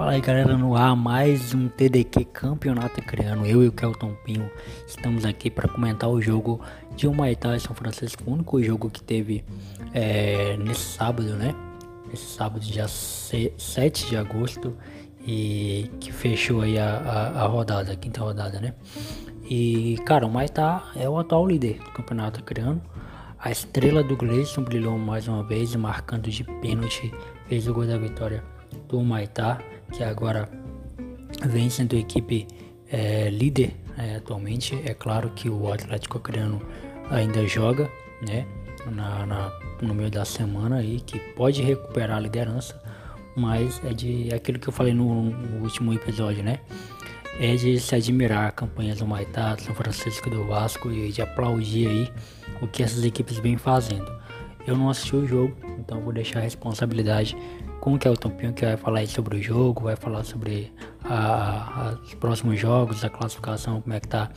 Fala aí galera, no ar mais um TDQ Campeonato Criando. Eu e o Kelton Pinho estamos aqui para comentar o jogo de Humaitá e São Francisco, o único jogo que teve é, nesse sábado, né? Esse sábado, dia 7 de agosto, e que fechou aí a, a, a rodada, a quinta rodada, né? E cara, o Maitá é o atual líder do Campeonato Criando. A estrela do Gleison brilhou mais uma vez, marcando de pênalti, fez o gol da vitória do Maitá que agora vem sendo equipe é, líder é, atualmente. É claro que o Atlético Acreano ainda joga, né? Na, na, no meio da semana aí, que pode recuperar a liderança, mas é de é aquilo que eu falei no, no, último episódio, né? É de se admirar a campanha do Maitá, São Francisco do Vasco e de aplaudir aí o que essas equipes vêm fazendo. Eu não assisti o jogo, então vou deixar a responsabilidade com o Kelton Pinho, que vai falar sobre o jogo, vai falar sobre a, a, os próximos jogos, a classificação, como é que tá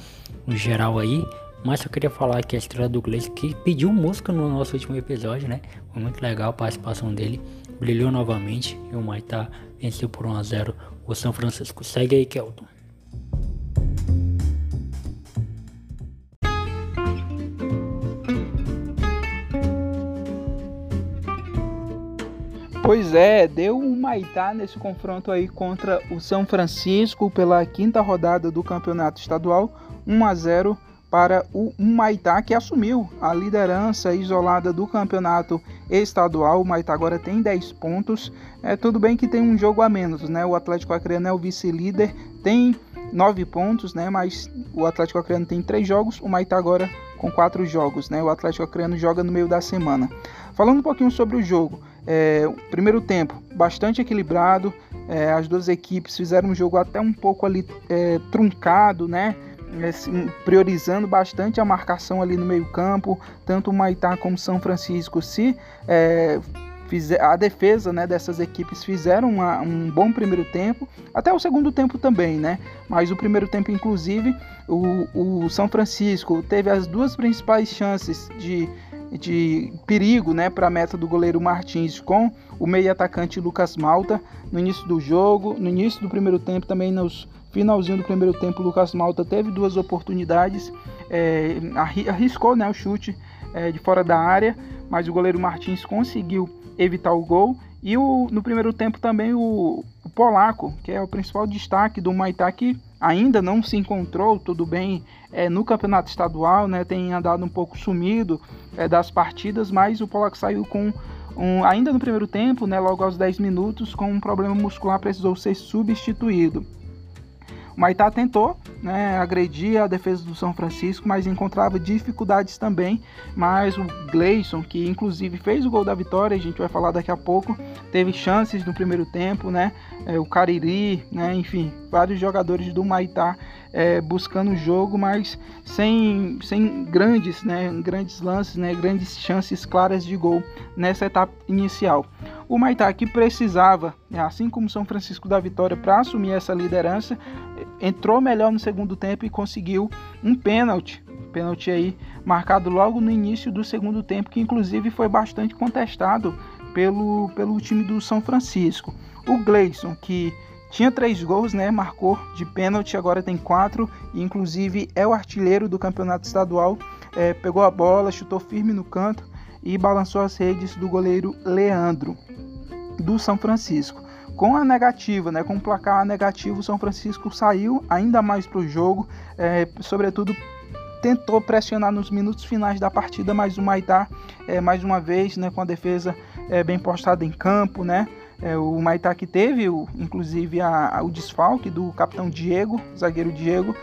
no geral aí. Mas eu queria falar que a estrela do Gleice, que pediu música no nosso último episódio, né? Foi muito legal a participação dele. Brilhou novamente e o Maitá venceu por 1 a 0 o São Francisco. Segue aí, Kelton. Pois é, deu um Maitá nesse confronto aí contra o São Francisco pela quinta rodada do campeonato estadual, 1 a 0 para o Maitá que assumiu a liderança isolada do campeonato estadual. O Maitá agora tem 10 pontos. É tudo bem que tem um jogo a menos, né? O Atlético Acreano é o vice-líder, tem 9 pontos, né? Mas o Atlético Acreano tem 3 jogos, o Maitá agora com 4 jogos, né? O Atlético Acreano joga no meio da semana. Falando um pouquinho sobre o jogo, é, primeiro tempo bastante equilibrado, é, as duas equipes fizeram um jogo até um pouco ali é, truncado, né? Assim, priorizando bastante a marcação ali no meio campo, tanto o Maitá como São Francisco se é, a defesa né, dessas equipes fizeram uma, um bom primeiro tempo, até o segundo tempo também, né? Mas o primeiro tempo, inclusive, o, o São Francisco teve as duas principais chances de de perigo né, para a meta do goleiro Martins com o meio atacante Lucas Malta no início do jogo, no início do primeiro tempo, também nos finalzinho do primeiro tempo, o Lucas Malta teve duas oportunidades, é, arriscou né, o chute é, de fora da área, mas o goleiro Martins conseguiu evitar o gol. E o, no primeiro tempo também o, o Polaco, que é o principal destaque do Maitá, que ainda não se encontrou, tudo bem, é, no campeonato estadual, né, tem andado um pouco sumido é, das partidas, mas o Polaco saiu com um, ainda no primeiro tempo, né, logo aos 10 minutos, com um problema muscular, precisou ser substituído. O Maitá tentou né, agredir a defesa do São Francisco, mas encontrava dificuldades também. Mas o Gleison, que inclusive fez o gol da vitória, a gente vai falar daqui a pouco, teve chances no primeiro tempo, né? É, o Cariri, né? enfim, vários jogadores do Maitá é, buscando o jogo, mas sem, sem grandes, né, grandes lances, né, grandes chances claras de gol nessa etapa inicial. O Maitá que precisava, né, assim como São Francisco da Vitória, para assumir essa liderança, entrou melhor no segundo tempo e conseguiu um pênalti. Pênalti aí marcado logo no início do segundo tempo, que inclusive foi bastante contestado pelo, pelo time do São Francisco. O Gleison, que tinha três gols, né? Marcou de pênalti, agora tem quatro. E inclusive é o artilheiro do campeonato estadual. É, pegou a bola, chutou firme no canto e balançou as redes do goleiro Leandro do São Francisco. Com a negativa, né, com o placar negativo, o São Francisco saiu ainda mais para o jogo, é, sobretudo tentou pressionar nos minutos finais da partida, mas o Maitá, é, mais uma vez, né, com a defesa é, bem postada em campo, né, é, o Maitá que teve, o, inclusive, a, a, o desfalque do capitão Diego, zagueiro Diego,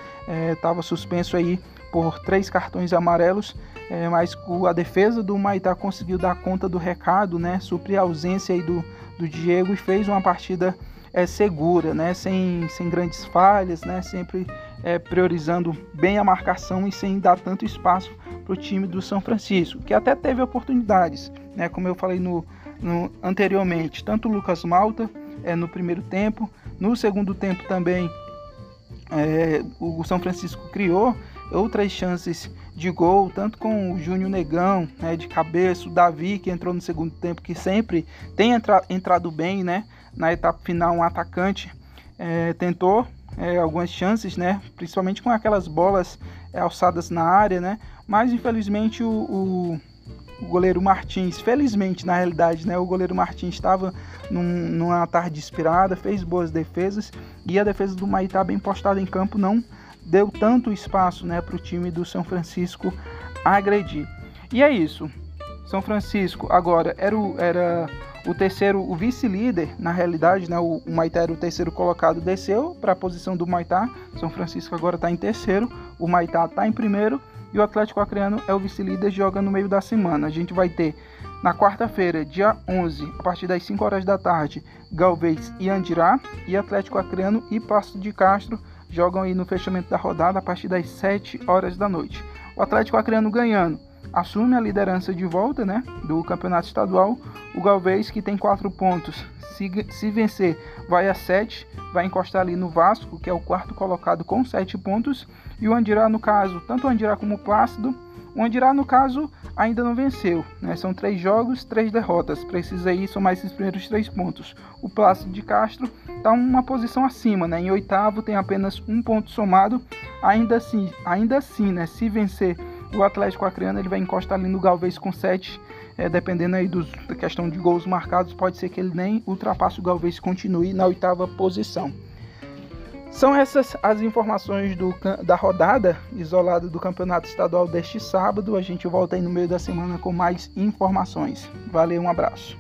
estava é, suspenso aí por três cartões amarelos, é, mas a defesa do Maitá conseguiu dar conta do recado, né, suprir a ausência aí do, do Diego e fez uma partida é, segura, né, sem, sem grandes falhas, né, sempre é, priorizando bem a marcação e sem dar tanto espaço para o time do São Francisco, que até teve oportunidades, né, como eu falei no, no, anteriormente, tanto o Lucas Malta é, no primeiro tempo, no segundo tempo também é, o São Francisco criou outras chances de gol, tanto com o Júnior Negão, né, de cabeça, o Davi, que entrou no segundo tempo, que sempre tem entra, entrado bem, né, na etapa final um atacante é, tentou é, algumas chances, né? Principalmente com aquelas bolas é, alçadas na área, né? Mas infelizmente o, o, o, goleiro Martins, felizmente na realidade, né? O goleiro Martins estava num, numa tarde inspirada, fez boas defesas e a defesa do Maitá bem postada em campo não deu tanto espaço, né, para o time do São Francisco agredir. E é isso. São Francisco agora era o, era o terceiro, o vice-líder, na realidade, né, o, o Maitá era o terceiro colocado, desceu para a posição do Maitá. São Francisco agora está em terceiro, o Maitá está em primeiro e o Atlético Acreano é o vice-líder, joga no meio da semana. A gente vai ter na quarta-feira, dia 11, a partir das 5 horas da tarde, Galvez e Andirá e Atlético Acreano e Passo de Castro jogam aí no fechamento da rodada a partir das 7 horas da noite. O Atlético Acreano ganhando assume a liderança de volta né, do campeonato estadual. O Galvez, que tem 4 pontos, se, se vencer, vai a 7, vai encostar ali no Vasco, que é o quarto colocado com 7 pontos. E o Andirá, no caso, tanto o Andirá como o Plácido, o Andirá, no caso, ainda não venceu. Né? São três jogos, três derrotas. Precisa aí somar esses primeiros três pontos. O Plácido de Castro está uma posição acima. Né? Em oitavo tem apenas um ponto somado. Ainda assim, ainda assim né? se vencer o Atlético Acreano, ele vai encostar ali no Galvez com sete. É, dependendo aí dos, da questão de gols marcados, pode ser que ele nem ultrapasse o Galvez e continue na oitava posição. São essas as informações do, da rodada isolada do Campeonato Estadual deste sábado. A gente volta aí no meio da semana com mais informações. Valeu, um abraço.